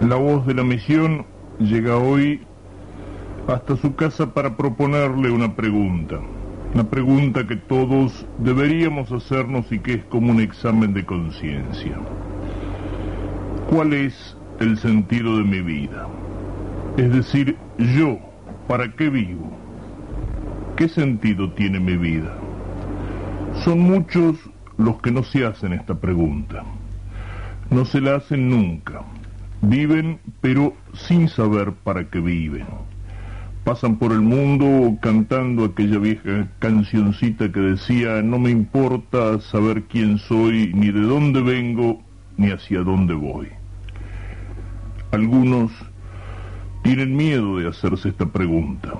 La voz de la misión llega hoy hasta su casa para proponerle una pregunta. Una pregunta que todos deberíamos hacernos y que es como un examen de conciencia. ¿Cuál es el sentido de mi vida? Es decir, yo, ¿para qué vivo? ¿Qué sentido tiene mi vida? Son muchos los que no se hacen esta pregunta. No se la hacen nunca. Viven, pero sin saber para qué viven. Pasan por el mundo cantando aquella vieja cancioncita que decía, no me importa saber quién soy, ni de dónde vengo, ni hacia dónde voy. Algunos tienen miedo de hacerse esta pregunta.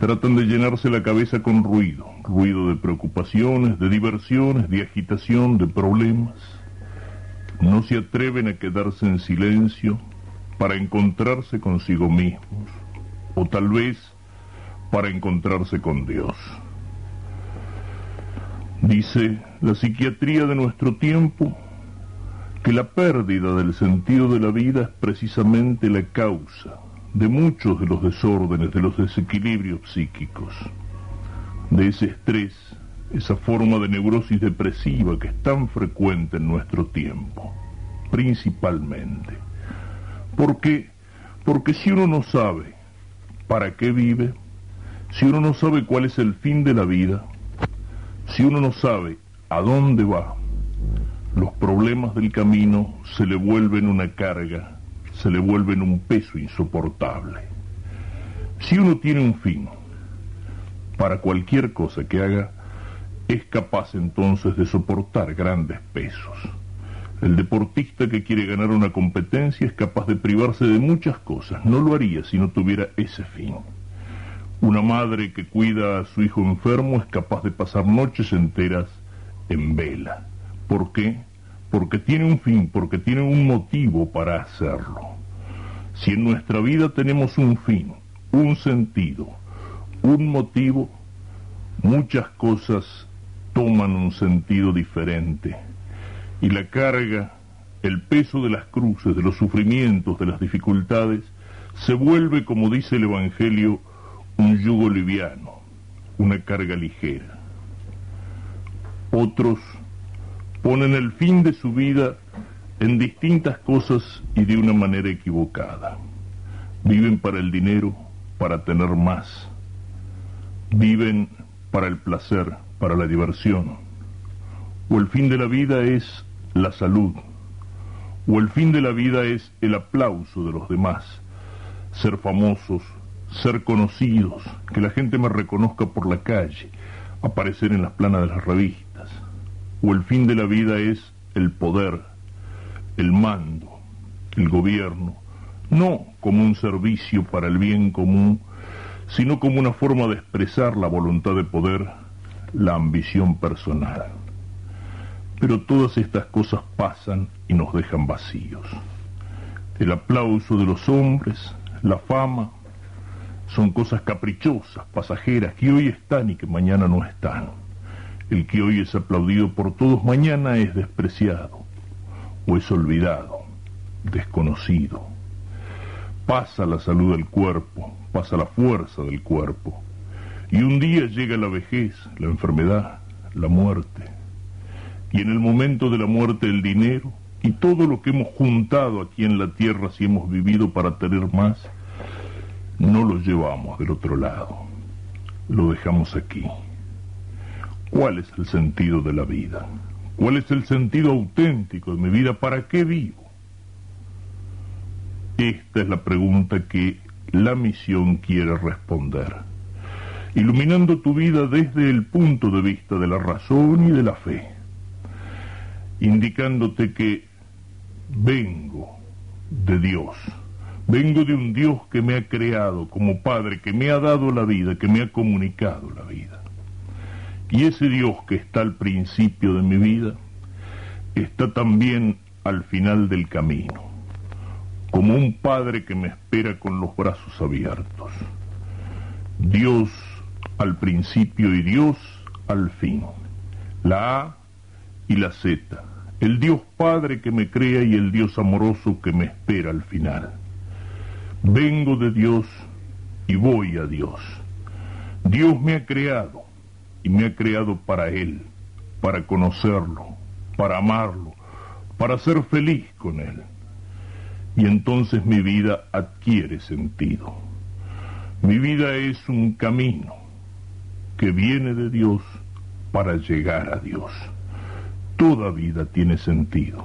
Tratan de llenarse la cabeza con ruido, ruido de preocupaciones, de diversiones, de agitación, de problemas no se atreven a quedarse en silencio para encontrarse consigo mismos, o tal vez para encontrarse con Dios. Dice la psiquiatría de nuestro tiempo que la pérdida del sentido de la vida es precisamente la causa de muchos de los desórdenes, de los desequilibrios psíquicos, de ese estrés, esa forma de neurosis depresiva que es tan frecuente en nuestro tiempo, principalmente. ¿Por qué? Porque si uno no sabe para qué vive, si uno no sabe cuál es el fin de la vida, si uno no sabe a dónde va, los problemas del camino se le vuelven una carga, se le vuelven un peso insoportable. Si uno tiene un fin para cualquier cosa que haga, es capaz entonces de soportar grandes pesos. El deportista que quiere ganar una competencia es capaz de privarse de muchas cosas. No lo haría si no tuviera ese fin. Una madre que cuida a su hijo enfermo es capaz de pasar noches enteras en vela. ¿Por qué? Porque tiene un fin, porque tiene un motivo para hacerlo. Si en nuestra vida tenemos un fin, un sentido, un motivo, muchas cosas toman un sentido diferente. Y la carga, el peso de las cruces, de los sufrimientos, de las dificultades, se vuelve, como dice el Evangelio, un yugo liviano, una carga ligera. Otros ponen el fin de su vida en distintas cosas y de una manera equivocada. Viven para el dinero, para tener más. Viven para el placer, para la diversión, o el fin de la vida es la salud, o el fin de la vida es el aplauso de los demás, ser famosos, ser conocidos, que la gente me reconozca por la calle, aparecer en las planas de las revistas, o el fin de la vida es el poder, el mando, el gobierno, no como un servicio para el bien común, sino como una forma de expresar la voluntad de poder la ambición personal. Pero todas estas cosas pasan y nos dejan vacíos. El aplauso de los hombres, la fama, son cosas caprichosas, pasajeras, que hoy están y que mañana no están. El que hoy es aplaudido por todos, mañana es despreciado o es olvidado, desconocido. Pasa la salud del cuerpo, pasa la fuerza del cuerpo, y un día llega la vejez, la enfermedad, la muerte. Y en el momento de la muerte el dinero y todo lo que hemos juntado aquí en la tierra si hemos vivido para tener más, no lo llevamos del otro lado. Lo dejamos aquí. ¿Cuál es el sentido de la vida? ¿Cuál es el sentido auténtico de mi vida? ¿Para qué vivo? Esta es la pregunta que la misión quiere responder iluminando tu vida desde el punto de vista de la razón y de la fe, indicándote que vengo de Dios, vengo de un Dios que me ha creado como Padre, que me ha dado la vida, que me ha comunicado la vida. Y ese Dios que está al principio de mi vida, está también al final del camino, como un Padre que me espera con los brazos abiertos. Dios al principio y Dios al fin. La A y la Z, el Dios Padre que me crea y el Dios amoroso que me espera al final. Vengo de Dios y voy a Dios. Dios me ha creado y me ha creado para Él, para conocerlo, para amarlo, para ser feliz con Él. Y entonces mi vida adquiere sentido. Mi vida es un camino que viene de Dios para llegar a Dios. Toda vida tiene sentido.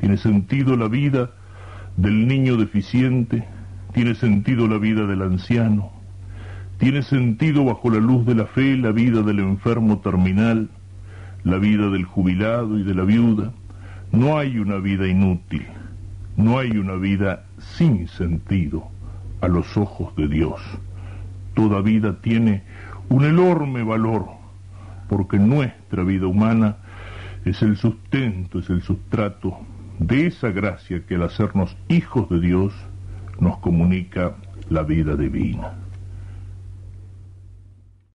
Tiene sentido la vida del niño deficiente, tiene sentido la vida del anciano, tiene sentido bajo la luz de la fe la vida del enfermo terminal, la vida del jubilado y de la viuda. No hay una vida inútil, no hay una vida sin sentido a los ojos de Dios. Toda vida tiene un enorme valor, porque nuestra vida humana es el sustento, es el sustrato de esa gracia que al hacernos hijos de Dios nos comunica la vida divina.